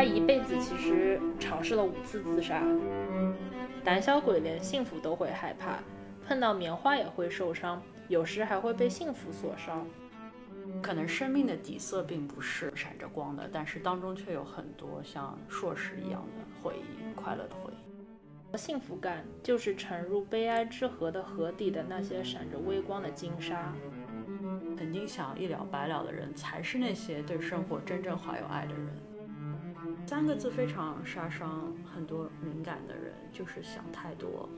他一辈子其实尝试了五次自杀。胆小鬼连幸福都会害怕，碰到棉花也会受伤，有时还会被幸福所伤。可能生命的底色并不是闪着光的，但是当中却有很多像硕士一样的回忆，快乐的回忆。幸福感就是沉入悲哀之河的河底的那些闪着微光的金沙。曾经想一了百了的人，才是那些对生活真正怀有爱的人。三个字非常杀伤很多敏感的人，就是想太多。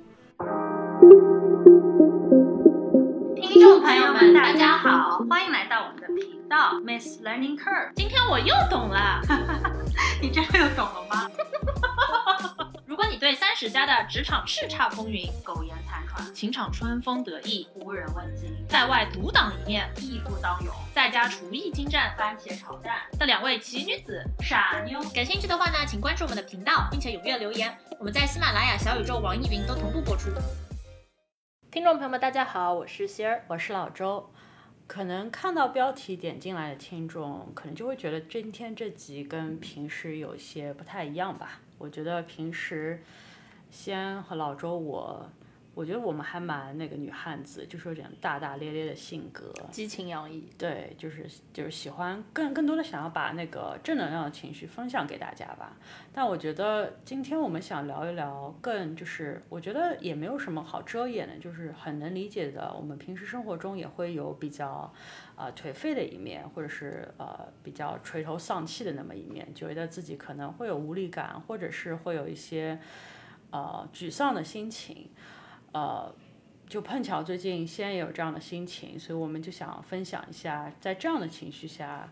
听众朋友们，大家好，欢迎来到我们的频道 Miss Learning Curve。今天我又懂了，你真的又懂了吗？如果你对三十加的职场叱咤风云、苟延残喘、情场春风得意、无人问津，在外独挡一面、义不当勇，在家厨艺精湛、番茄炒蛋的两位奇女子傻妞，感兴趣的话呢，请关注我们的频道，并且踊跃留言。我们在喜马拉雅、小宇宙、网易云都同步播出。听众朋友们，大家好，我是仙儿，我是老周。可能看到标题点进来的听众，可能就会觉得今天这集跟平时有些不太一样吧。我觉得平时，先和老周我，我觉得我们还蛮那个女汉子，就是有点大大咧咧的性格，激情洋溢。对，就是就是喜欢更更多的想要把那个正能量的情绪分享给大家吧。但我觉得今天我们想聊一聊，更就是我觉得也没有什么好遮掩的，就是很能理解的。我们平时生活中也会有比较。啊，颓废的一面，或者是呃比较垂头丧气的那么一面，觉得自己可能会有无力感，或者是会有一些呃沮丧的心情，呃，就碰巧最近先也有这样的心情，所以我们就想分享一下，在这样的情绪下，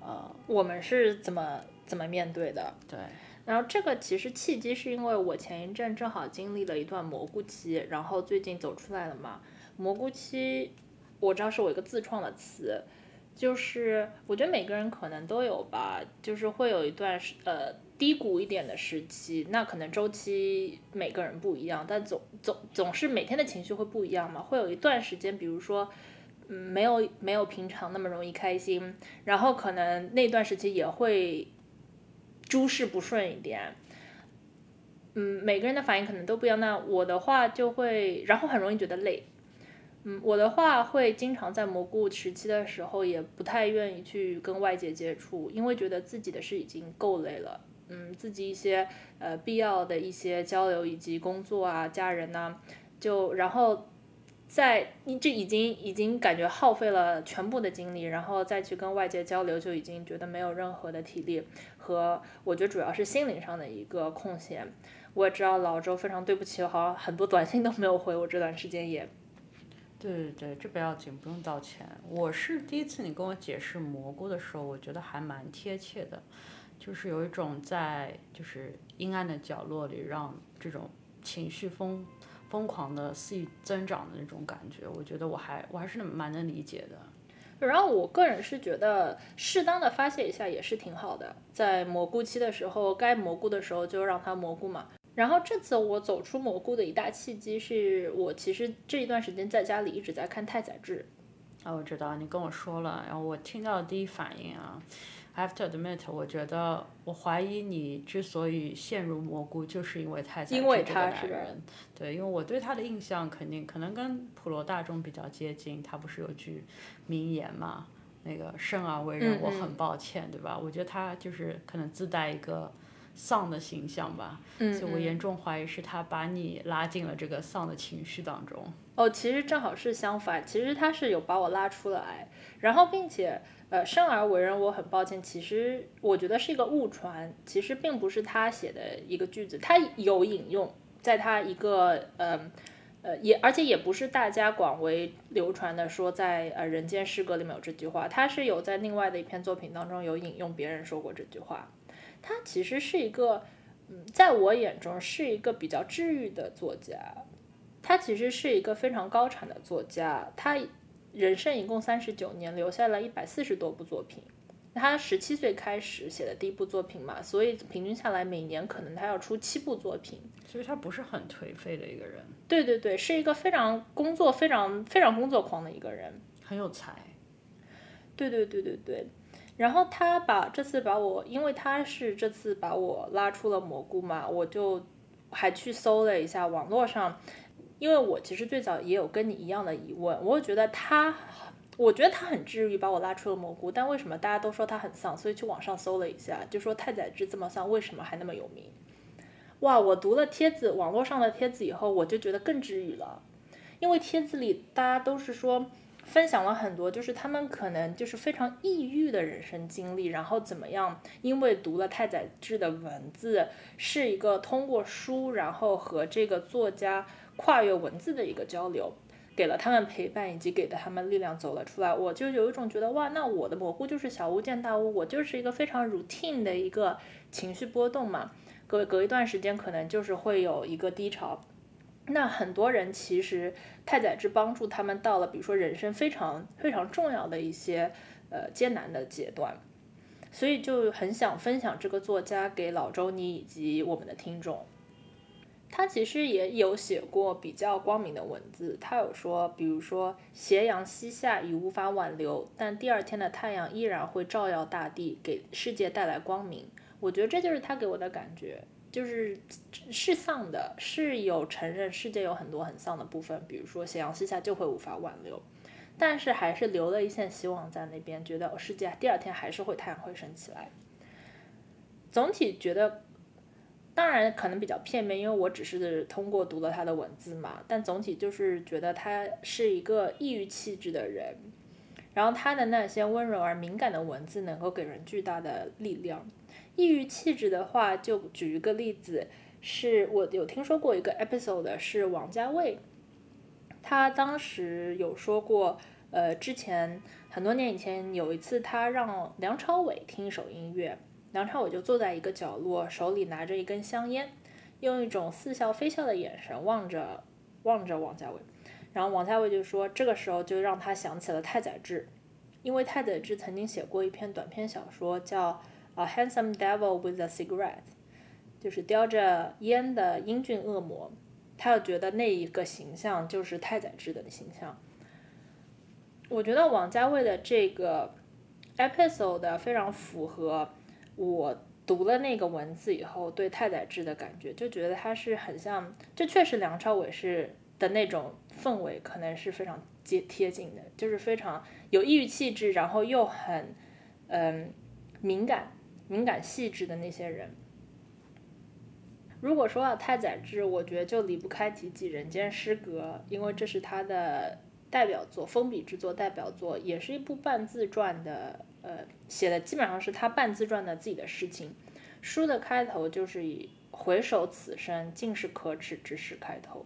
呃，我们是怎么怎么面对的？对。然后这个其实契机是因为我前一阵正好经历了一段蘑菇期，然后最近走出来了嘛，蘑菇期。我知道是我一个自创的词，就是我觉得每个人可能都有吧，就是会有一段时呃低谷一点的时期，那可能周期每个人不一样，但总总总是每天的情绪会不一样嘛，会有一段时间，比如说嗯没有没有平常那么容易开心，然后可能那段时期也会诸事不顺一点，嗯每个人的反应可能都不一样，那我的话就会，然后很容易觉得累。嗯，我的话会经常在蘑菇时期的时候，也不太愿意去跟外界接触，因为觉得自己的事已经够累了。嗯，自己一些呃必要的一些交流以及工作啊、家人呐，就然后在你这已经已经感觉耗费了全部的精力，然后再去跟外界交流，就已经觉得没有任何的体力和我觉得主要是心灵上的一个空闲。我也知道老周非常对不起，好像很多短信都没有回我，这段时间也。对对对，这不要紧，不用道歉。我是第一次你跟我解释蘑菇的时候，我觉得还蛮贴切的，就是有一种在就是阴暗的角落里，让这种情绪疯疯狂的肆意增长的那种感觉。我觉得我还我还是蛮能理解的。然后我个人是觉得适当的发泄一下也是挺好的，在蘑菇期的时候，该蘑菇的时候就让它蘑菇嘛。然后这次我走出蘑菇的一大契机，是我其实这一段时间在家里一直在看太宰治。啊，我知道你跟我说了，然后我听到的第一反应啊 have to admit，我觉得我怀疑你之所以陷入蘑菇，就是因为太宰治因为他是人。对，因为我对他的印象肯定可能跟普罗大众比较接近。他不是有句名言嘛？那个生而为人，我很抱歉，对吧？我觉得他就是可能自带一个。丧的形象吧，所以我严重怀疑是他把你拉进了这个丧的情绪当中。哦，其实正好是相反，其实他是有把我拉出来，然后并且呃生而为人，我很抱歉，其实我觉得是一个误传，其实并不是他写的一个句子，他有引用，在他一个呃呃也而且也不是大家广为流传的说在呃人间失格里面有这句话，他是有在另外的一篇作品当中有引用别人说过这句话。他其实是一个，嗯，在我眼中是一个比较治愈的作家。他其实是一个非常高产的作家。他人生一共三十九年，留下了一百四十多部作品。他十七岁开始写的第一部作品嘛，所以平均下来每年可能他要出七部作品。其实他不是很颓废的一个人。对对对，是一个非常工作、非常非常工作狂的一个人。很有才。对对对对对。然后他把这次把我，因为他是这次把我拉出了蘑菇嘛，我就还去搜了一下网络上，因为我其实最早也有跟你一样的疑问，我觉得他，我觉得他很治愈，把我拉出了蘑菇，但为什么大家都说他很丧？所以去网上搜了一下，就说太宰治这么丧，为什么还那么有名？哇，我读了帖子，网络上的帖子以后，我就觉得更治愈了，因为帖子里大家都是说。分享了很多，就是他们可能就是非常抑郁的人生经历，然后怎么样？因为读了太宰治的文字，是一个通过书，然后和这个作家跨越文字的一个交流，给了他们陪伴，以及给了他们力量，走了出来。我就有一种觉得，哇，那我的蘑菇就是小巫见大巫，我就是一个非常 routine 的一个情绪波动嘛，隔隔一段时间可能就是会有一个低潮。那很多人其实太宰治帮助他们到了，比如说人生非常非常重要的一些呃艰难的阶段，所以就很想分享这个作家给老周你以及我们的听众。他其实也有写过比较光明的文字，他有说，比如说斜阳西下已无法挽留，但第二天的太阳依然会照耀大地，给世界带来光明。我觉得这就是他给我的感觉。就是是丧的，是有承认世界有很多很丧的部分，比如说斜阳西下就会无法挽留，但是还是留了一线希望在那边，觉得世界第二天还是会太阳会升起来。总体觉得，当然可能比较片面，因为我只是通过读了他的文字嘛，但总体就是觉得他是一个抑郁气质的人，然后他的那些温柔而敏感的文字能够给人巨大的力量。抑郁气质的话，就举一个例子，是我有听说过一个 episode 是王家卫，他当时有说过，呃，之前很多年以前有一次他让梁朝伟听一首音乐，梁朝伟就坐在一个角落，手里拿着一根香烟，用一种似笑非笑的眼神望着望着王家卫，然后王家卫就说，这个时候就让他想起了太宰治，因为太宰治曾经写过一篇短篇小说叫。A handsome devil with a cigarette，就是叼着烟的英俊恶魔，他又觉得那一个形象就是太宰治的形象。我觉得王家卫的这个 episode 非常符合我读了那个文字以后对太宰治的感觉，就觉得他是很像，就确实梁朝伟是的那种氛围，可能是非常接贴近的，就是非常有抑郁气质，然后又很嗯敏感。敏感细致的那些人，如果说到太宰治，我觉得就离不开提及《人间失格》，因为这是他的代表作，封笔之作，代表作，也是一部半自传的，呃，写的基本上是他半自传的自己的事情。书的开头就是以“回首此生，尽是可耻之事”开头，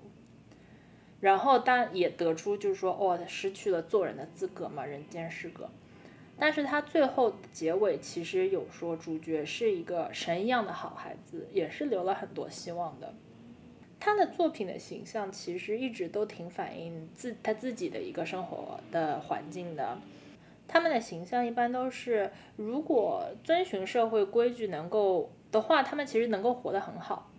然后但也得出就是说，哦，他失去了做人的资格嘛，人间失格。但是他最后结尾其实有说，主角是一个神一样的好孩子，也是留了很多希望的。他的作品的形象其实一直都挺反映自他自己的一个生活的环境的。他们的形象一般都是，如果遵循社会规矩能够的话，他们其实能够活得很好。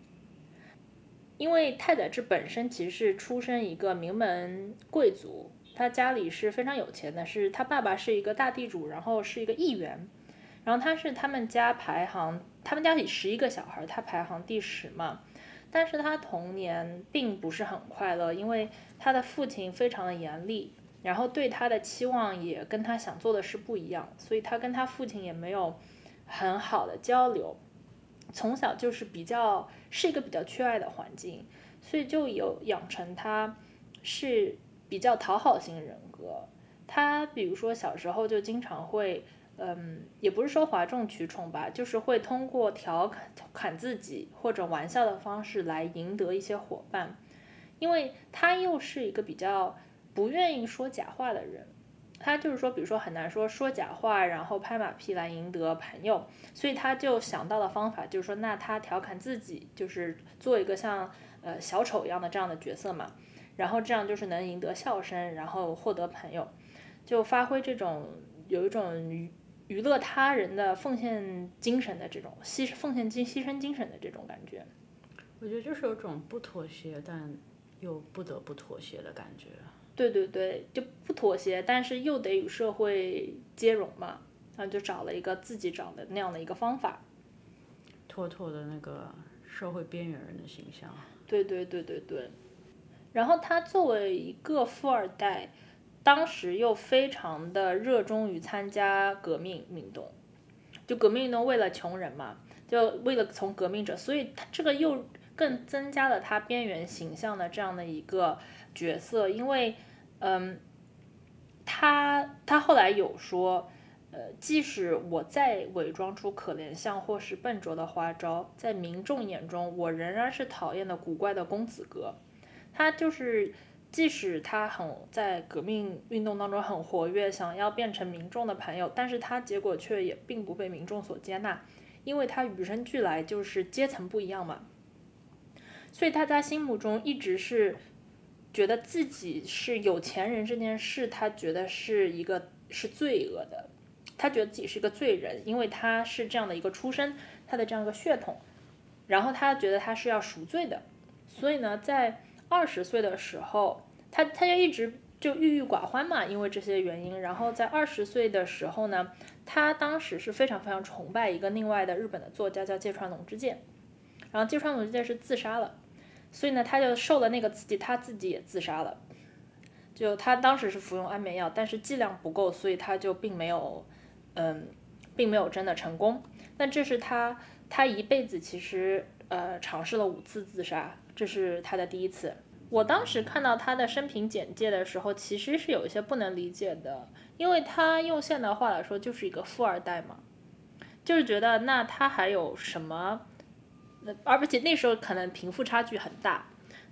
因为太宰治本身其实是出身一个名门贵族。他家里是非常有钱的，是他爸爸是一个大地主，然后是一个议员，然后他是他们家排行，他们家里十一个小孩，他排行第十嘛。但是他童年并不是很快乐，因为他的父亲非常的严厉，然后对他的期望也跟他想做的事不一样，所以他跟他父亲也没有很好的交流，从小就是比较是一个比较缺爱的环境，所以就有养成他是。比较讨好型人格，他比如说小时候就经常会，嗯，也不是说哗众取宠吧，就是会通过调侃侃自己或者玩笑的方式来赢得一些伙伴，因为他又是一个比较不愿意说假话的人，他就是说，比如说很难说说假话，然后拍马屁来赢得朋友，所以他就想到了方法，就是说，那他调侃自己，就是做一个像呃小丑一样的这样的角色嘛。然后这样就是能赢得笑声，然后获得朋友，就发挥这种有一种娱娱乐他人的奉献精神的这种牺奉献精牺牲精神的这种感觉。我觉得就是有种不妥协，但又不得不妥协的感觉。对对对，就不妥协，但是又得与社会接融嘛。然后就找了一个自己找的那样的一个方法。妥妥的那个社会边缘人的形象。对对对对对。然后他作为一个富二代，当时又非常的热衷于参加革命运动，就革命运动为了穷人嘛，就为了从革命者，所以他这个又更增加了他边缘形象的这样的一个角色，因为，嗯，他他后来有说，呃，即使我再伪装出可怜相或是笨拙的花招，在民众眼中，我仍然是讨厌的古怪的公子哥。他就是，即使他很在革命运动当中很活跃，想要变成民众的朋友，但是他结果却也并不被民众所接纳，因为他与生俱来就是阶层不一样嘛。所以他在心目中一直是觉得自己是有钱人这件事，他觉得是一个是罪恶的，他觉得自己是一个罪人，因为他是这样的一个出身，他的这样一个血统，然后他觉得他是要赎罪的，所以呢，在二十岁的时候，他他就一直就郁郁寡欢嘛，因为这些原因。然后在二十岁的时候呢，他当时是非常非常崇拜一个另外的日本的作家叫芥川龙之介，然后芥川龙之介是自杀了，所以呢，他就受了那个刺激，他自己也自杀了。就他当时是服用安眠药，但是剂量不够，所以他就并没有，嗯，并没有真的成功。那这是他他一辈子其实呃尝试了五次自杀。这是他的第一次。我当时看到他的生平简介的时候，其实是有一些不能理解的，因为他用现代话来说就是一个富二代嘛，就是觉得那他还有什么？而且那时候可能贫富差距很大，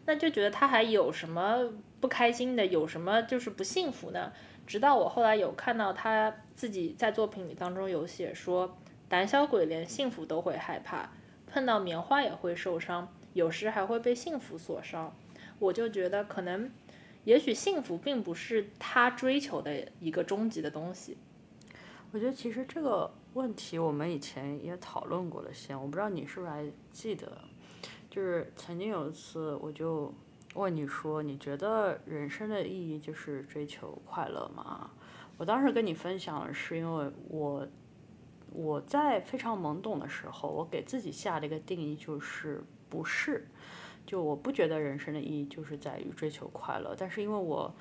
那就觉得他还有什么不开心的，有什么就是不幸福呢？直到我后来有看到他自己在作品里当中有写说，胆小鬼连幸福都会害怕，碰到棉花也会受伤。有时还会被幸福所伤，我就觉得可能，也许幸福并不是他追求的一个终极的东西。我觉得其实这个问题我们以前也讨论过了，先我不知道你是不是还记得，就是曾经有一次我就问你说，你觉得人生的意义就是追求快乐吗？我当时跟你分享是因为我我在非常懵懂的时候，我给自己下了一个定义就是。不是，就我不觉得人生的意义就是在于追求快乐，但是因为我，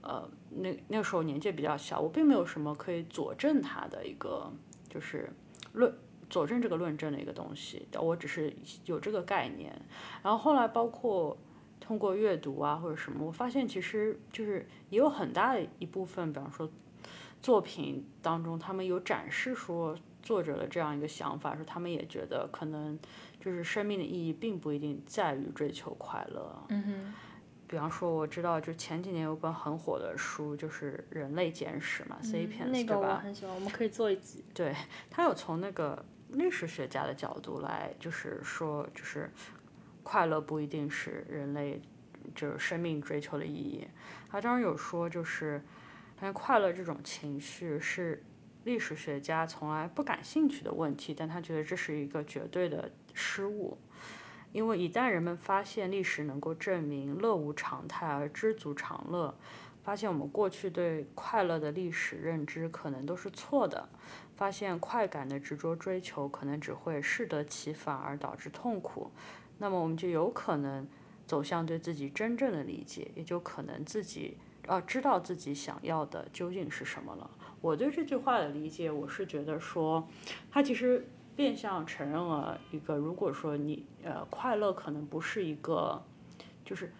呃，那那个时候年纪比较小，我并没有什么可以佐证它的一个就是论佐证这个论证的一个东西，但我只是有这个概念。然后后来包括通过阅读啊或者什么，我发现其实就是也有很大的一部分，比方说作品当中，他们有展示说作者的这样一个想法，说他们也觉得可能。就是生命的意义并不一定在于追求快乐。嗯哼，比方说我知道，就前几年有本很火的书，就是《人类简史》嘛，Sapiens，那个我很喜欢，我们可以做一集。对他有从那个历史学家的角度来，就是说，就是快乐不一定是人类就是生命追求的意义。他当然有说，就是但快乐这种情绪是历史学家从来不感兴趣的问题，但他觉得这是一个绝对的。失误，因为一旦人们发现历史能够证明乐无常态而知足常乐，发现我们过去对快乐的历史认知可能都是错的，发现快感的执着追求可能只会适得其反而导致痛苦，那么我们就有可能走向对自己真正的理解，也就可能自己啊知道自己想要的究竟是什么了。我对这句话的理解，我是觉得说，它其实。变相承认了一个，如果说你呃快乐可能不是一个，就是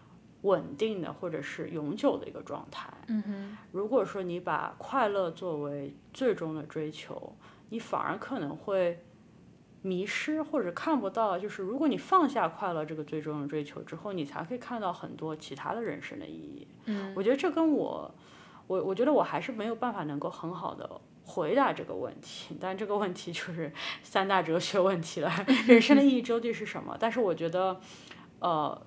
稳定的或者是永久的一个状态。嗯哼。如果说你把快乐作为最终的追求，你反而可能会迷失或者看不到。就是如果你放下快乐这个最终的追求之后，你才可以看到很多其他的人生的意义。嗯。我觉得这跟我，我我觉得我还是没有办法能够很好的。回答这个问题，但这个问题就是三大哲学问题了。人生的意义究竟是什么？但是我觉得，呃，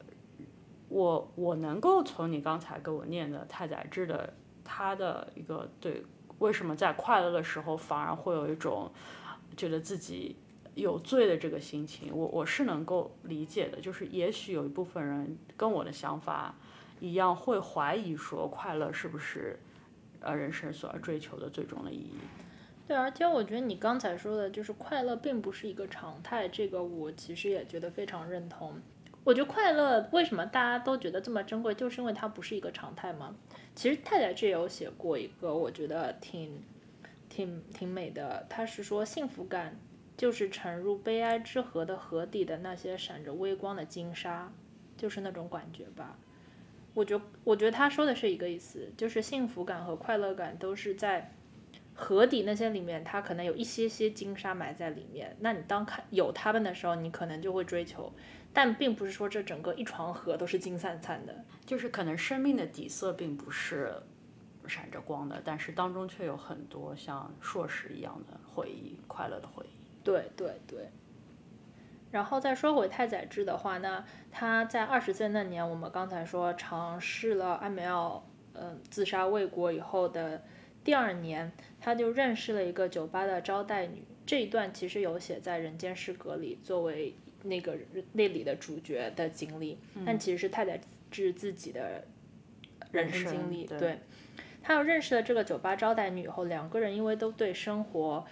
我我能够从你刚才给我念的太宰治的他的一个对为什么在快乐的时候反而会有一种觉得自己有罪的这个心情，我我是能够理解的。就是也许有一部分人跟我的想法一样，会怀疑说快乐是不是。呃，人生所要追求的最终的意义。对，而且我觉得你刚才说的，就是快乐并不是一个常态，这个我其实也觉得非常认同。我觉得快乐为什么大家都觉得这么珍贵，就是因为它不是一个常态嘛。其实太宰治有写过一个，我觉得挺挺挺美的。他是说幸福感就是沉入悲哀之河的河底的那些闪着微光的金沙，就是那种感觉吧。我觉我觉得他说的是一个意思，就是幸福感和快乐感都是在河底那些里面，它可能有一些些金沙埋在里面。那你当看有它们的时候，你可能就会追求。但并不是说这整个一床河都是金灿灿的，就是可能生命的底色并不是闪着光的，但是当中却有很多像硕士一样的回忆，快乐的回忆。对对对。然后再说回太宰治的话那，他在二十岁那年，我们刚才说尝试了安梅奥嗯自杀未果以后的第二年，他就认识了一个酒吧的招待女。这一段其实有写在《人间失格》里，作为。那个那里的主角的经历，但其实是太宰治自己的人生经历。对，他又认识了这个酒吧招待女以后，两个人因为都对生活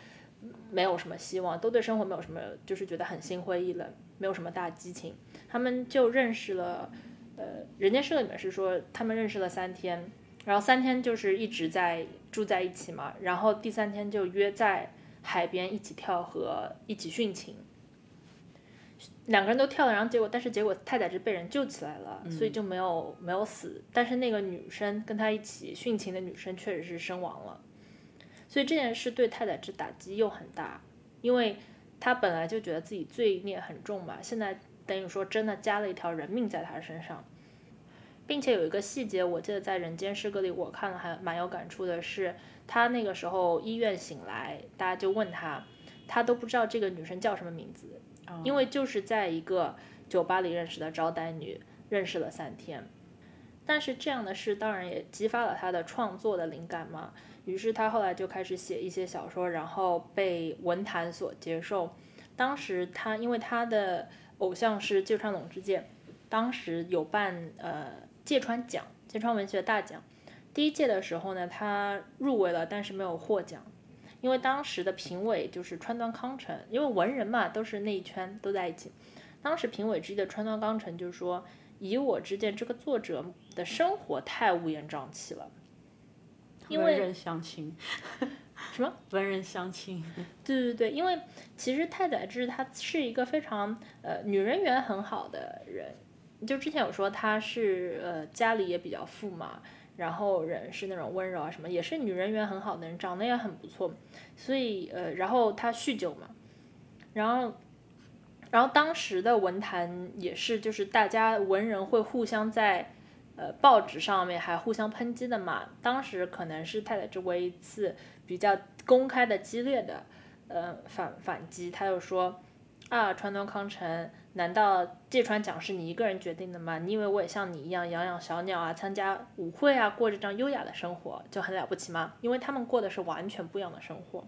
没有什么希望，都对生活没有什么，就是觉得很心灰意冷，没有什么大激情。他们就认识了，呃，人间社里面是说他们认识了三天，然后三天就是一直在住在一起嘛，然后第三天就约在海边一起跳河，一起殉情。两个人都跳了，然后结果，但是结果太宰治被人救起来了，所以就没有没有死。但是那个女生跟他一起殉情的女生确实是身亡了，所以这件事对太宰治打击又很大，因为他本来就觉得自己罪孽很重嘛，现在等于说真的加了一条人命在他身上，并且有一个细节，我记得在《人间失格》里我看了还蛮有感触的是，他那个时候医院醒来，大家就问他，他都不知道这个女生叫什么名字。因为就是在一个酒吧里认识的招待女，认识了三天，但是这样的事当然也激发了他的创作的灵感嘛。于是他后来就开始写一些小说，然后被文坛所接受。当时他因为他的偶像是芥川龙之介，当时有办呃芥川奖，芥川文学大奖。第一届的时候呢，他入围了，但是没有获奖。因为当时的评委就是川端康成，因为文人嘛都是那一圈都在一起。当时评委之一的川端康成就说：“以我之见，这个作者的生活太乌烟瘴气了。”因为文人 相亲，什么文人相亲？对对对，因为其实太宰治他是一个非常呃女人缘很好的人，就之前有说他是呃家里也比较富嘛。然后人是那种温柔啊什么，也是女人缘很好的人，长得也很不错，所以呃，然后他酗酒嘛，然后，然后当时的文坛也是，就是大家文人会互相在呃报纸上面还互相抨击的嘛。当时可能是太宰治唯一次比较公开的激烈的呃反反击，他就说啊，川端康成。难道芥川奖是你一个人决定的吗？你以为我也像你一样养养小鸟啊，参加舞会啊，过这样优雅的生活就很了不起吗？因为他们过的是完全不一样的生活。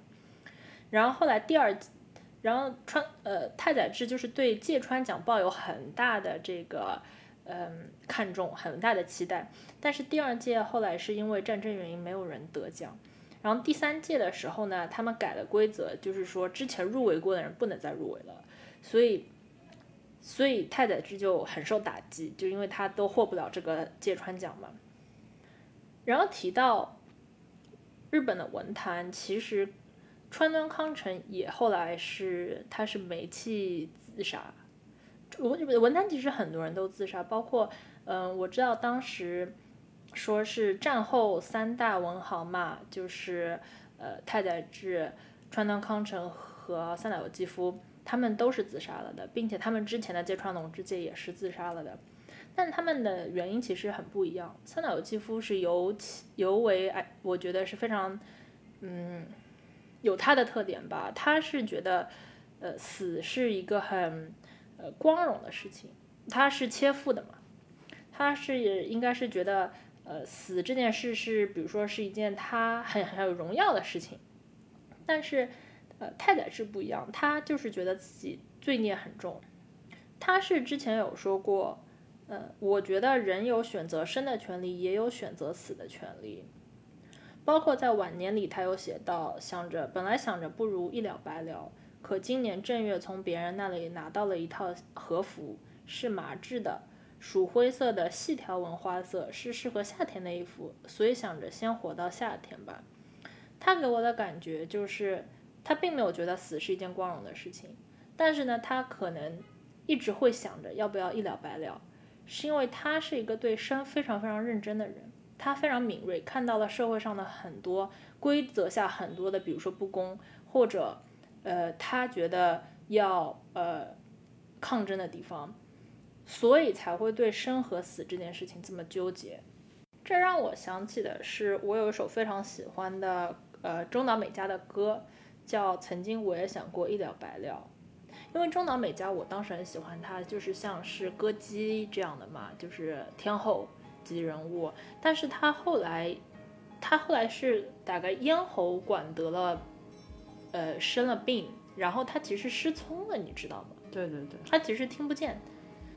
然后后来第二，然后川呃太宰治就是对芥川奖抱有很大的这个嗯看重，很大的期待。但是第二届后来是因为战争原因没有人得奖。然后第三届的时候呢，他们改了规则，就是说之前入围过的人不能再入围了，所以。所以太宰治就很受打击，就因为他都获不了这个芥川奖嘛。然后提到日本的文坛，其实川端康成也后来是他是煤气自杀。文文坛其实很多人都自杀，包括嗯，我知道当时说是战后三大文豪嘛，就是呃太宰治、川端康成和三岛由纪夫。他们都是自杀了的，并且他们之前的芥川龙之介也是自杀了的，但他们的原因其实很不一样。三岛由纪夫是尤其尤为哎，我觉得是非常，嗯，有他的特点吧。他是觉得，呃，死是一个很呃光荣的事情，他是切腹的嘛，他是应该是觉得，呃，死这件事是比如说是一件他很很有荣耀的事情，但是。呃，太宰治不一样，他就是觉得自己罪孽很重。他是之前有说过，呃，我觉得人有选择生的权利，也有选择死的权利。包括在晚年里，他有写到，想着本来想着不如一了百了，可今年正月从别人那里拿到了一套和服，是麻质的，鼠灰色的细条纹花色，是适合夏天的衣服，所以想着先活到夏天吧。他给我的感觉就是，他并没有觉得死是一件光荣的事情，但是呢，他可能一直会想着要不要一了百了，是因为他是一个对生非常非常认真的人。他非常敏锐，看到了社会上的很多规则下很多的，比如说不公，或者呃，他觉得要呃抗争的地方，所以才会对生和死这件事情这么纠结。这让我想起的是，我有一首非常喜欢的呃中岛美嘉的歌，叫《曾经我也想过一了百了》。因为中岛美嘉，我当时很喜欢她，就是像是歌姬这样的嘛，就是天后。级人物，但是他后来，他后来是大概咽喉管得了，呃，生了病，然后他其实失聪了，你知道吗？对对对，他其实听不见，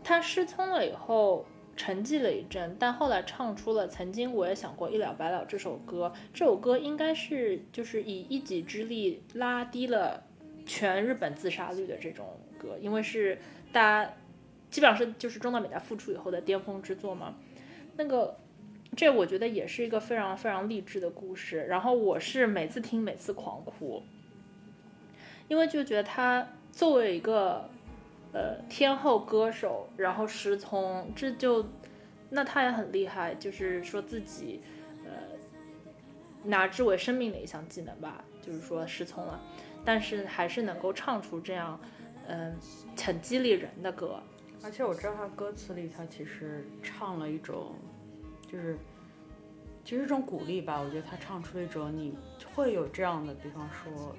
他失聪了以后沉寂了一阵，但后来唱出了《曾经我也想过一了百了》这首歌，这首歌应该是就是以一己之力拉低了全日本自杀率的这种歌，因为是大家基本上是就是中岛美嘉复出以后的巅峰之作嘛。那个，这我觉得也是一个非常非常励志的故事。然后我是每次听每次狂哭，因为就觉得他作为一个呃天后歌手，然后失聪，这就那他也很厉害，就是说自己呃拿之为生命的一项技能吧，就是说失聪了，但是还是能够唱出这样嗯很激励人的歌。而且我知道他歌词里，他其实唱了一种，就是其实一种鼓励吧。我觉得他唱出一种你会有这样的，比方说，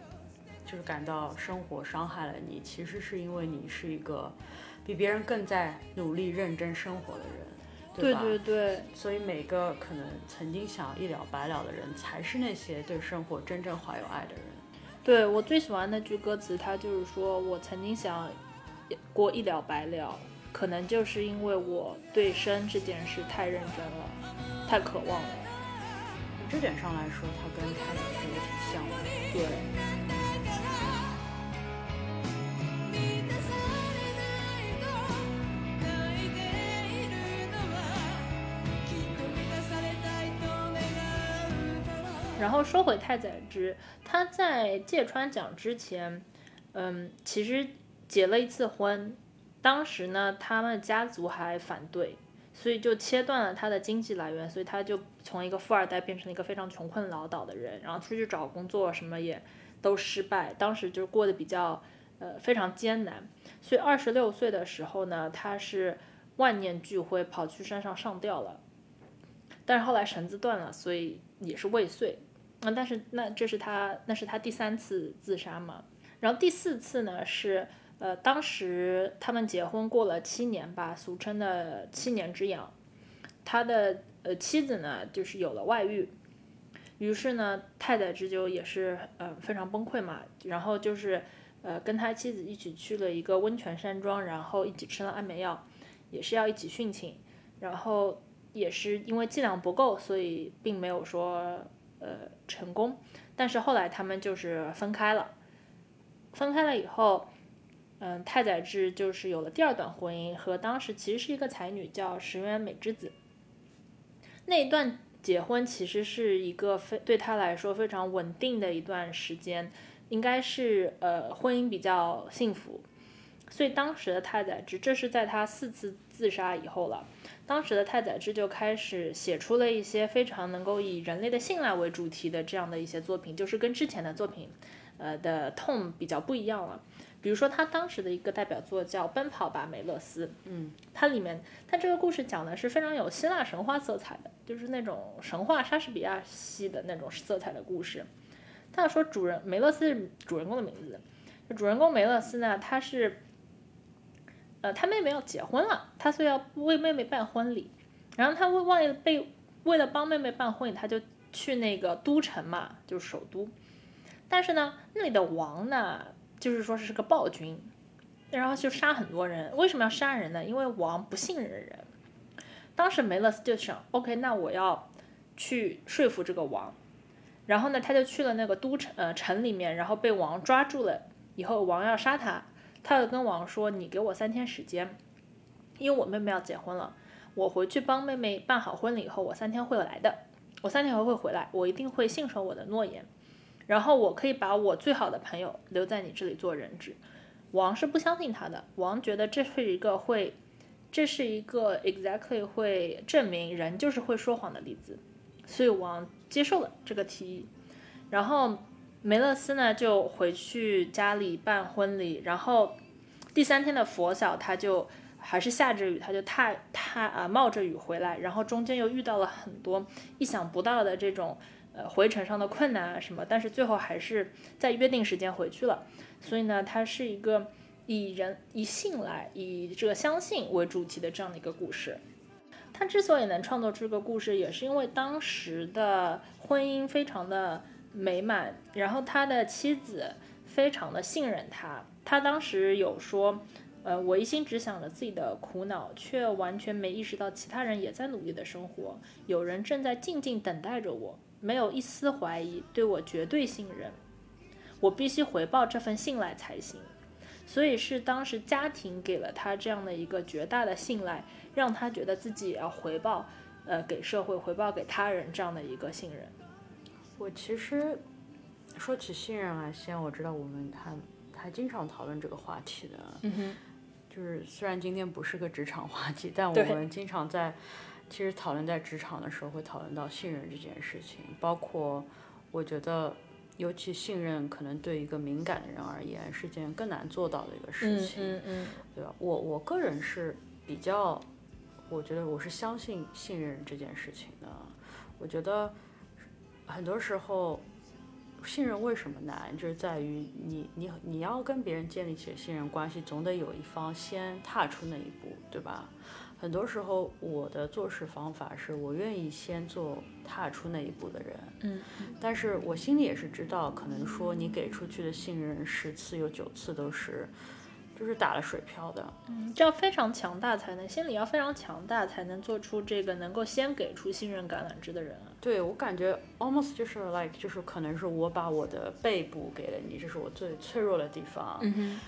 就是感到生活伤害了你，其实是因为你是一个比别人更在努力认真生活的人，对吧？对对，所以每个可能曾经想一了百了的人，才是那些对生活真正怀有爱的人。对我最喜欢那句歌词，它就是说我曾经想过一了百了。可能就是因为我对生这件事太认真了，太渴望了。这点上来说，他跟开朗真的挺像的。对。然后说回太宰治，他在芥川奖之前，嗯，其实结了一次婚。当时呢，他们家族还反对，所以就切断了他的经济来源，所以他就从一个富二代变成了一个非常穷困潦倒的人，然后出去找工作什么也都失败，当时就过得比较呃非常艰难，所以二十六岁的时候呢，他是万念俱灰，跑去山上上吊了，但是后来绳子断了，所以也是未遂，啊，但是那这是他那是他第三次自杀嘛，然后第四次呢是。呃，当时他们结婚过了七年吧，俗称的七年之痒。他的呃妻子呢，就是有了外遇，于是呢，太宰治就也是呃非常崩溃嘛，然后就是呃跟他妻子一起去了一个温泉山庄，然后一起吃了安眠药，也是要一起殉情，然后也是因为剂量不够，所以并没有说呃成功，但是后来他们就是分开了，分开了以后。嗯，太宰治就是有了第二段婚姻，和当时其实是一个才女叫石原美之子。那一段结婚其实是一个非对他来说非常稳定的一段时间，应该是呃婚姻比较幸福。所以当时的太宰治，这是在他四次自杀以后了。当时的太宰治就开始写出了一些非常能够以人类的信赖为主题的这样的一些作品，就是跟之前的作品，呃的痛比较不一样了。比如说，他当时的一个代表作叫《奔跑吧，梅勒斯》。嗯，它里面，它这个故事讲的是非常有希腊神话色彩的，就是那种神话莎士比亚系的那种色彩的故事。他说，主人梅勒斯是主人公的名字。主人公梅勒斯呢，他是，呃，他妹妹要结婚了，他所以要为妹妹办婚礼。然后他为为了被为了帮妹妹办婚礼，他就去那个都城嘛，就是首都。但是呢，那里的王呢？就是说是个暴君，然后就杀很多人。为什么要杀人呢？因为王不信任人。当时梅勒斯就想，OK，那我要去说服这个王。然后呢，他就去了那个都城呃城里面，然后被王抓住了，以后王要杀他，他就跟王说：“你给我三天时间，因为我妹妹要结婚了，我回去帮妹妹办好婚礼以后，我三天会来的，我三天后会回来，我一定会信守我的诺言。然后我可以把我最好的朋友留在你这里做人质。”王是不相信他的，王觉得这是一个会，这是一个 exactly 会证明人就是会说谎的例子，所以王接受了这个提议。然后梅勒斯呢就回去家里办婚礼，然后第三天的拂晓他就还是下着雨，他就踏踏啊冒着雨回来，然后中间又遇到了很多意想不到的这种呃回程上的困难啊什么，但是最后还是在约定时间回去了。所以呢，它是一个以人以信赖、以这个相信为主题的这样的一个故事。他之所以能创作出这个故事，也是因为当时的婚姻非常的美满，然后他的妻子非常的信任他。他当时有说，呃，我一心只想着自己的苦恼，却完全没意识到其他人也在努力的生活，有人正在静静等待着我，没有一丝怀疑，对我绝对信任。我必须回报这份信赖才行，所以是当时家庭给了他这样的一个绝大的信赖，让他觉得自己也要回报，呃，给社会回报给他人这样的一个信任。我其实说起信任来，先我知道我们还还经常讨论这个话题的，嗯哼，就是虽然今天不是个职场话题，但我们经常在其实讨论在职场的时候会讨论到信任这件事情，包括我觉得。尤其信任可能对一个敏感的人而言是件更难做到的一个事情，嗯嗯，对吧？我我个人是比较，我觉得我是相信信任这件事情的。我觉得很多时候信任为什么难，就是在于你你你要跟别人建立起信任关系，总得有一方先踏出那一步，对吧？很多时候，我的做事方法是我愿意先做踏出那一步的人，嗯，但是我心里也是知道，可能说你给出去的信任十次有九次都是，就是打了水漂的，嗯，这要非常强大才能，心里要非常强大才能做出这个能够先给出信任橄榄枝的人。对我感觉 almost 就是 like 就是可能是我把我的背部给了你，这是我最脆弱的地方，嗯哼。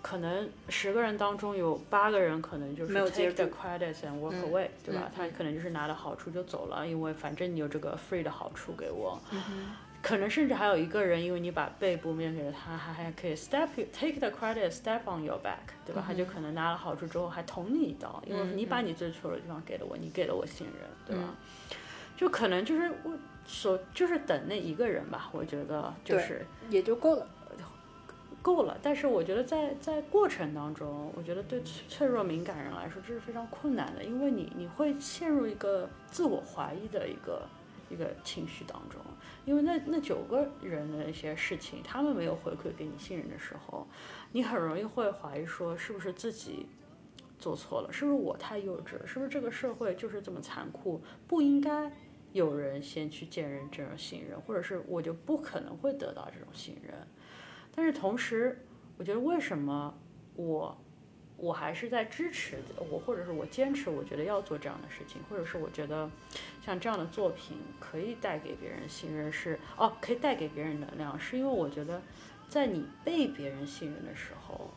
可能十个人当中有八个人可能就是 take the credits and walk away，对吧？他可能就是拿了好处就走了，因为反正你有这个 free 的好处给我。可能甚至还有一个人，因为你把背部面给了他，还还可以 step take the credit step on your back，对吧？他就可能拿了好处之后还捅你一刀，因为你把你最脆弱的地方给了我，你给了我信任，对吧？就可能就是我所就是等那一个人吧，我觉得就是也就够了。够了，但是我觉得在在过程当中，我觉得对脆弱敏感人来说这是非常困难的，因为你你会陷入一个自我怀疑的一个一个情绪当中，因为那那九个人的一些事情，他们没有回馈给你信任的时候，你很容易会怀疑说是不是自己做错了，是不是我太幼稚了，是不是这个社会就是这么残酷，不应该有人先去见人这种信任，或者是我就不可能会得到这种信任。但是同时，我觉得为什么我我还是在支持我，或者是我坚持，我觉得要做这样的事情，或者是我觉得像这样的作品可以带给别人信任，是哦，可以带给别人能量，是因为我觉得在你被别人信任的时候，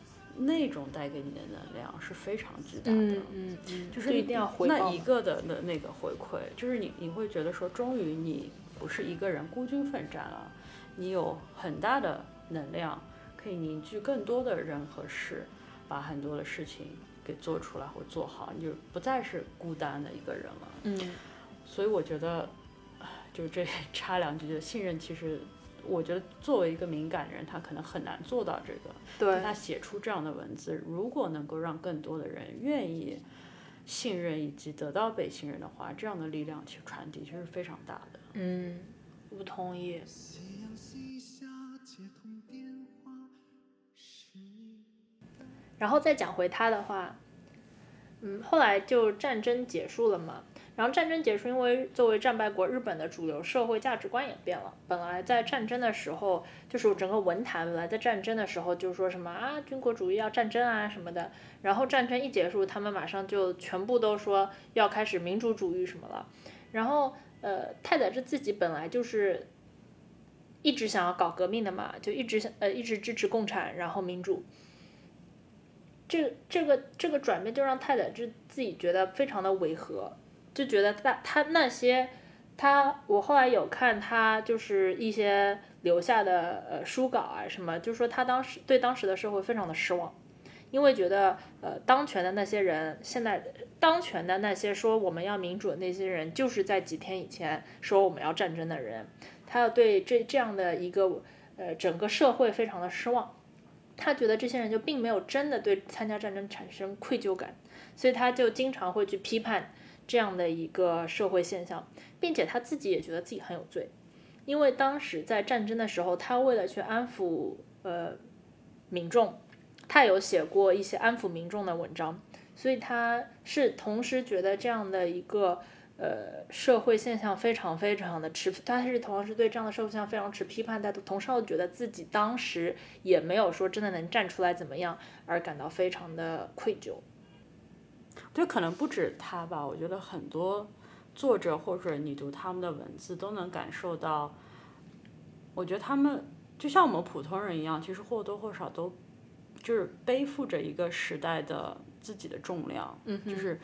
那种带给你的能量是非常巨大的，嗯嗯嗯，就是一定要回那一个的的那个回馈，就是你你会觉得说，终于你不是一个人孤军奋战了，你有很大的。能量可以凝聚更多的人和事，把很多的事情给做出来或做好，你就不再是孤单的一个人了。嗯，所以我觉得，就这 插两句，就信任，其实我觉得作为一个敏感的人，他可能很难做到这个。对。他写出这样的文字，如果能够让更多的人愿意信任以及得到被信任的话，这样的力量其实传递其实是非常大的。嗯，不同意。然后再讲回他的话，嗯，后来就战争结束了嘛。然后战争结束，因为作为战败国，日本的主流社会价值观也变了。本来在战争的时候，就是整个文坛本来在战争的时候就是说什么啊，军国主义要战争啊什么的。然后战争一结束，他们马上就全部都说要开始民主主义什么了。然后呃，太宰治自己本来就是一直想要搞革命的嘛，就一直想呃一直支持共产，然后民主。这这个这个转变就让太宰治自己觉得非常的违和，就觉得他他那些他我后来有看他就是一些留下的呃书稿啊什么，就说他当时对当时的社会非常的失望，因为觉得呃当权的那些人，现在当权的那些说我们要民主的那些人，就是在几天以前说我们要战争的人，他要对这这样的一个呃整个社会非常的失望。他觉得这些人就并没有真的对参加战争产生愧疚感，所以他就经常会去批判这样的一个社会现象，并且他自己也觉得自己很有罪，因为当时在战争的时候，他为了去安抚呃民众，他有写过一些安抚民众的文章，所以他是同时觉得这样的一个。呃，社会现象非常非常的持，他是同样是对这样的社会现象非常持批判但，同时又觉得自己当时也没有说真的能站出来怎么样，而感到非常的愧疚。对，可能不止他吧，我觉得很多作者或者你读他们的文字都能感受到，我觉得他们就像我们普通人一样，其实或多或少都就是背负着一个时代的自己的重量，嗯就是。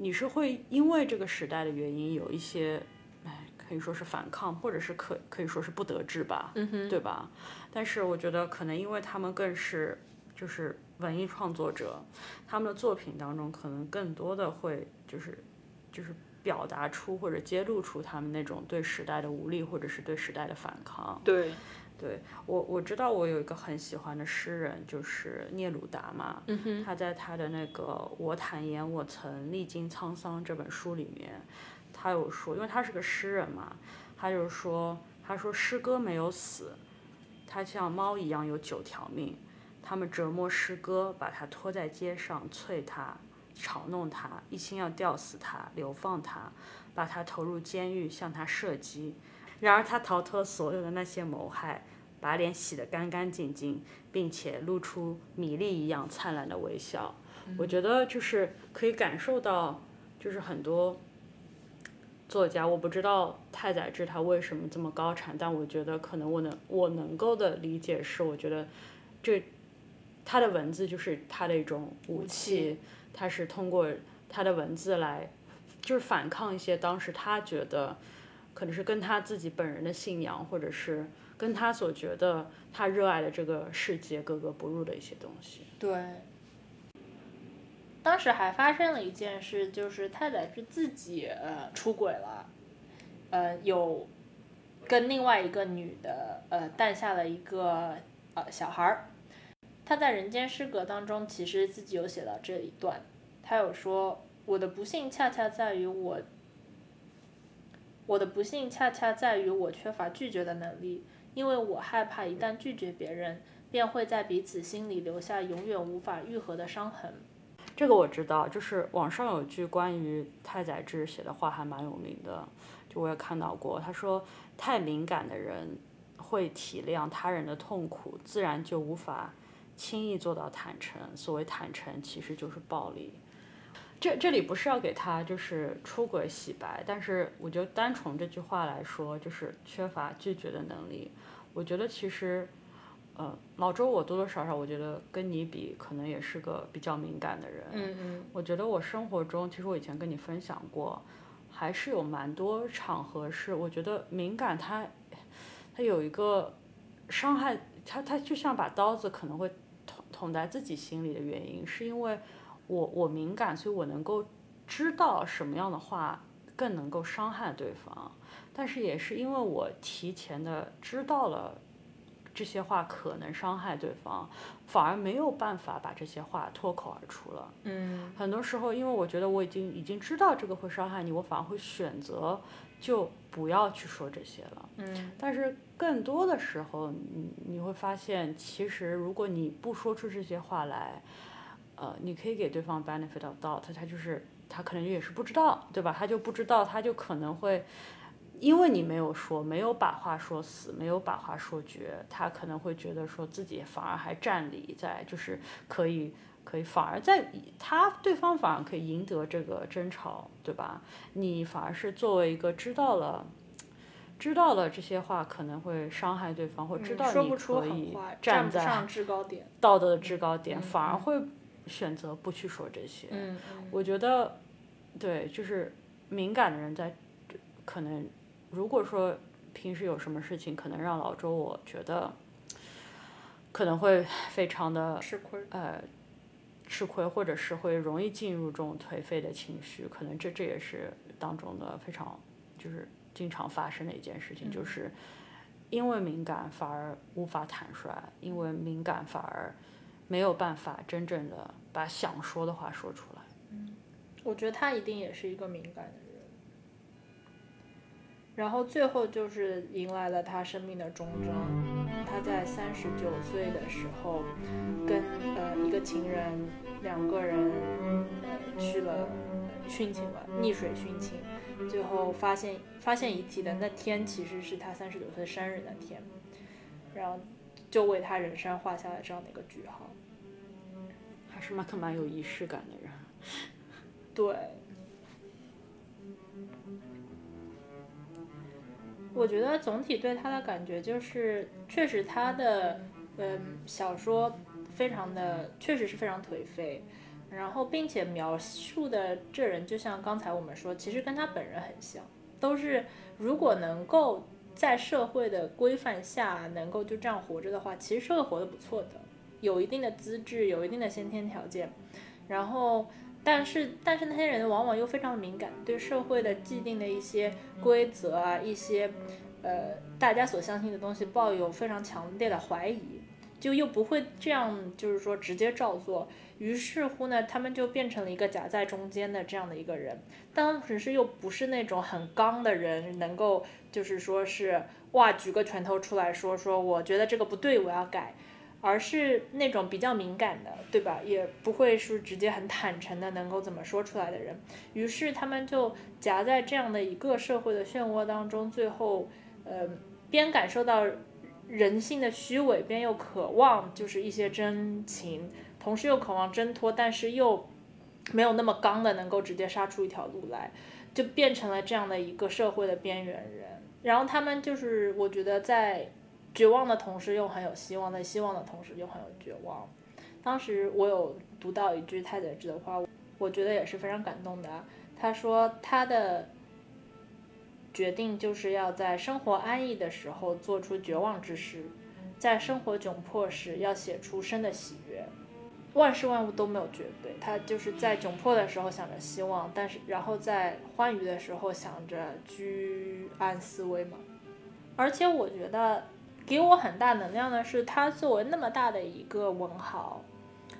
你是会因为这个时代的原因有一些，哎，可以说是反抗，或者是可可以说是不得志吧，嗯对吧？但是我觉得可能因为他们更是就是文艺创作者，他们的作品当中可能更多的会就是就是表达出或者揭露出他们那种对时代的无力，或者是对时代的反抗。对。对我我知道我有一个很喜欢的诗人，就是聂鲁达嘛。他在他的那个《我坦言我曾历经沧桑》这本书里面，他有说，因为他是个诗人嘛，他就说，他说诗歌没有死，它像猫一样有九条命，他们折磨诗歌，把他拖在街上，啐他，嘲弄他，一心要吊死他，流放他，把他投入监狱，向他射击。然而他逃脱所有的那些谋害，把脸洗得干干净净，并且露出米粒一样灿烂的微笑。我觉得就是可以感受到，就是很多作家，我不知道太宰治他为什么这么高产，但我觉得可能我能我能够的理解是，我觉得这他的文字就是他的一种武器，他是通过他的文字来就是反抗一些当时他觉得。可能是跟他自己本人的信仰，或者是跟他所觉得他热爱的这个世界格格不入的一些东西。对。当时还发生了一件事，就是太宰治自己呃出轨了，呃有跟另外一个女的呃诞下了一个呃小孩儿。他在《人间失格》当中其实自己有写到这一段，他有说：“我的不幸恰恰在于我。”我的不幸恰恰在于我缺乏拒绝的能力，因为我害怕一旦拒绝别人，便会在彼此心里留下永远无法愈合的伤痕。这个我知道，就是网上有句关于太宰治写的话还蛮有名的，就我也看到过。他说，太敏感的人会体谅他人的痛苦，自然就无法轻易做到坦诚。所谓坦诚，其实就是暴力。这这里不是要给他就是出轨洗白，但是我觉得单从这句话来说，就是缺乏拒绝的能力。我觉得其实，呃，老周我多多少少我觉得跟你比，可能也是个比较敏感的人。嗯嗯。我觉得我生活中，其实我以前跟你分享过，还是有蛮多场合是我觉得敏感，它它有一个伤害，它它就像把刀子可能会捅在自己心里的原因，是因为。我我敏感，所以我能够知道什么样的话更能够伤害对方，但是也是因为我提前的知道了这些话可能伤害对方，反而没有办法把这些话脱口而出了。嗯，很多时候，因为我觉得我已经已经知道这个会伤害你，我反而会选择就不要去说这些了。嗯，但是更多的时候，你你会发现，其实如果你不说出这些话来。呃，你可以给对方 benefit of doubt，他就是他可能也是不知道，对吧？他就不知道，他就可能会，因为你没有说，没有把话说死，没有把话说绝，他可能会觉得说自己反而还占理在，就是可以可以反而在他对方反而可以赢得这个争吵，对吧？你反而是作为一个知道了知道了这些话可能会伤害对方，或知道你嗯说不出可以站在。道德的制高点，嗯反而会选择不去说这些。嗯我觉得，对，就是敏感的人在可能，如果说平时有什么事情，可能让老周我觉得可能会 非常的吃亏。呃吃亏，或者是会容易进入这种颓废的情绪，可能这这也是当中的非常就是经常发生的一件事情，就是因为敏感反而无法坦率，因为敏感反而没有办法真正的把想说的话说出来。嗯我觉得他一定也是一个敏感的人。然后最后就是迎来了他生命的终章。他在三十九岁的时候，跟呃一个情人两个人呃去了殉情了，溺水殉情。最后发现发现遗体的那天，其实是他三十九岁生日那天，然后就为他人生画下了这样的一个句号。还是蛮可蛮有仪式感的人。对，我觉得总体对他的感觉就是，确实他的嗯小说非常的，确实是非常颓废，然后并且描述的这人就像刚才我们说，其实跟他本人很像，都是如果能够在社会的规范下能够就这样活着的话，其实是会活得不错的，有一定的资质，有一定的先天条件，然后。但是，但是那些人往往又非常敏感，对社会的既定的一些规则啊，一些呃大家所相信的东西抱有非常强烈的怀疑，就又不会这样，就是说直接照做。于是乎呢，他们就变成了一个夹在中间的这样的一个人，当时是又不是那种很刚的人，能够就是说是哇举个拳头出来说说我觉得这个不对，我要改。而是那种比较敏感的，对吧？也不会是直接很坦诚的能够怎么说出来的人。于是他们就夹在这样的一个社会的漩涡当中，最后，呃，边感受到人性的虚伪，边又渴望就是一些真情，同时又渴望挣脱，但是又没有那么刚的能够直接杀出一条路来，就变成了这样的一个社会的边缘人。然后他们就是，我觉得在。绝望的同时又很有希望，在希望的同时又很有绝望。当时我有读到一句太宰治的话，我觉得也是非常感动的。他说他的决定就是要在生活安逸的时候做出绝望之事，在生活窘迫时要写出生的喜悦。万事万物都没有绝对，他就是在窘迫的时候想着希望，但是然后在欢愉的时候想着居安思危嘛。而且我觉得。给我很大能量的是，他作为那么大的一个文豪，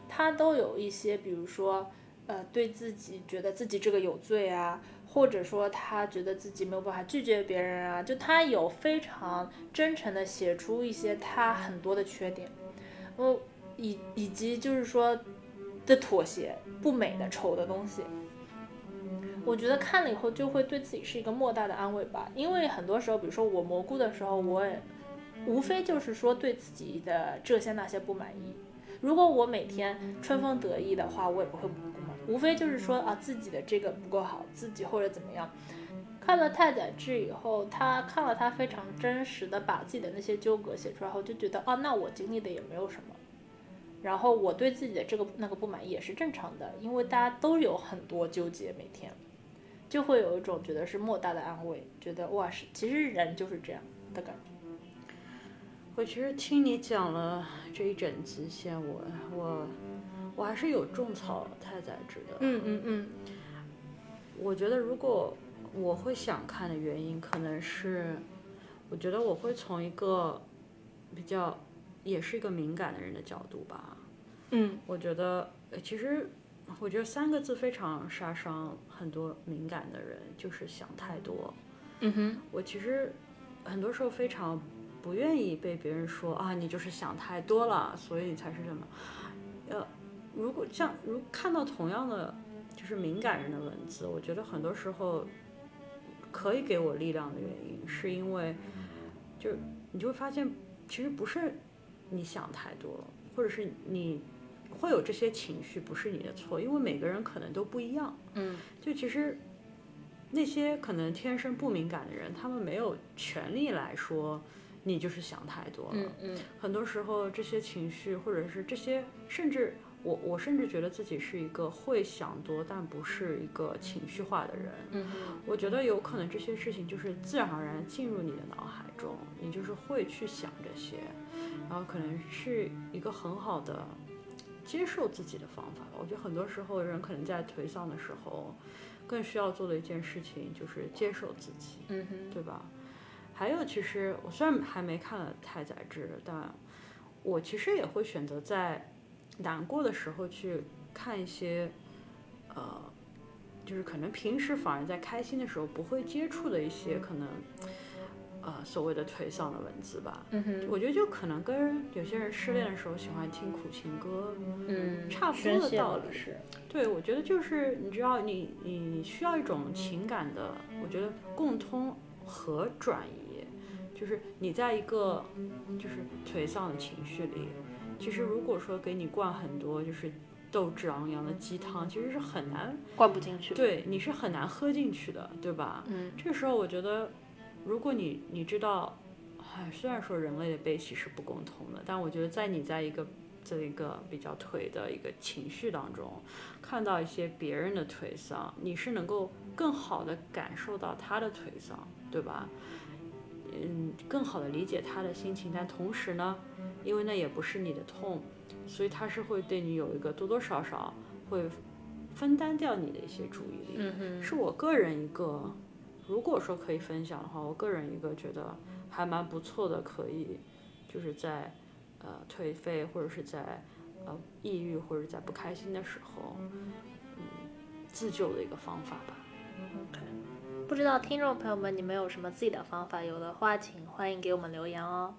他都有一些，比如说，呃，对自己觉得自己这个有罪啊，或者说他觉得自己没有办法拒绝别人啊，就他有非常真诚的写出一些他很多的缺点，哦，以以及就是说的妥协、不美的、丑的东西。我觉得看了以后就会对自己是一个莫大的安慰吧，因为很多时候，比如说我蘑菇的时候，我也。无非就是说对自己的这些那些不满意。如果我每天春风得意的话，我也不会不满。无非就是说啊，自己的这个不够好，自己或者怎么样。看了太宰治以后，他看了他非常真实的把自己的那些纠葛写出来后，就觉得啊，那我经历的也没有什么。然后我对自己的这个那个不满意也是正常的，因为大家都有很多纠结，每天就会有一种觉得是莫大的安慰，觉得哇是，其实人就是这样的感觉。我其实听你讲了这一整集线，我我我还是有种草太宰治的。嗯嗯嗯。我觉得如果我会想看的原因，可能是我觉得我会从一个比较也是一个敏感的人的角度吧。嗯。我觉得其实我觉得三个字非常杀伤很多敏感的人，就是想太多。嗯哼。我其实很多时候非常。不愿意被别人说啊，你就是想太多了，所以你才是什么？呃，如果像如看到同样的就是敏感人的文字，我觉得很多时候可以给我力量的原因，是因为就你就会发现，其实不是你想太多了，或者是你会有这些情绪，不是你的错，因为每个人可能都不一样。嗯，就其实那些可能天生不敏感的人，他们没有权利来说你就是想太多了。嗯嗯很多时候这些情绪，或者是这些，甚至我我甚至觉得自己是一个会想多，但不是一个情绪化的人。嗯我觉得有可能这些事情就是自然而然进入你的脑海中，你就是会去想这些，然后可能是一个很好的接受自己的方法吧。我觉得很多时候人可能在颓丧的时候，更需要做的一件事情就是接受自己，嗯哼，对吧？还有，其实我虽然还没看了《太宰治》，但我其实也会选择在难过的时候去看一些，呃，就是可能平时反而在开心的时候不会接触的一些可能，呃，所谓的颓丧的文字吧。嗯哼，我觉得就可能跟有些人失恋的时候喜欢听苦情歌，嗯，差不多的道理是，对，我觉得就是你知道你，你你需要一种情感的，我觉得共通和转移，就是你在一个就是颓丧的情绪里，其实如果说给你灌很多就是斗志昂扬的鸡汤，其实是很难，灌不进去。，对，你是很难喝进去的，对吧？嗯这个时候我觉得，如果你你知道，哎，虽然说人类的悲喜是不共通的，但我觉得在你在一个这一个比较颓的一个情绪当中，看到一些别人的颓丧，你是能够更好的感受到他的颓丧，对吧？嗯，更好的理解他的心情，但同时呢，因为那也不是你的痛，所以他是会对你有一个多多少少会分担掉你的一些注意力。是我个人一个，如果说可以分享的话，我个人一个觉得还蛮不错的，可以就是在呃颓废或者是在呃抑郁或者在不开心的时候，嗯，自救的一个方法吧。OK，不知道听众朋友们你们有什么自己的方法？有的话请欢迎给我们留言哦。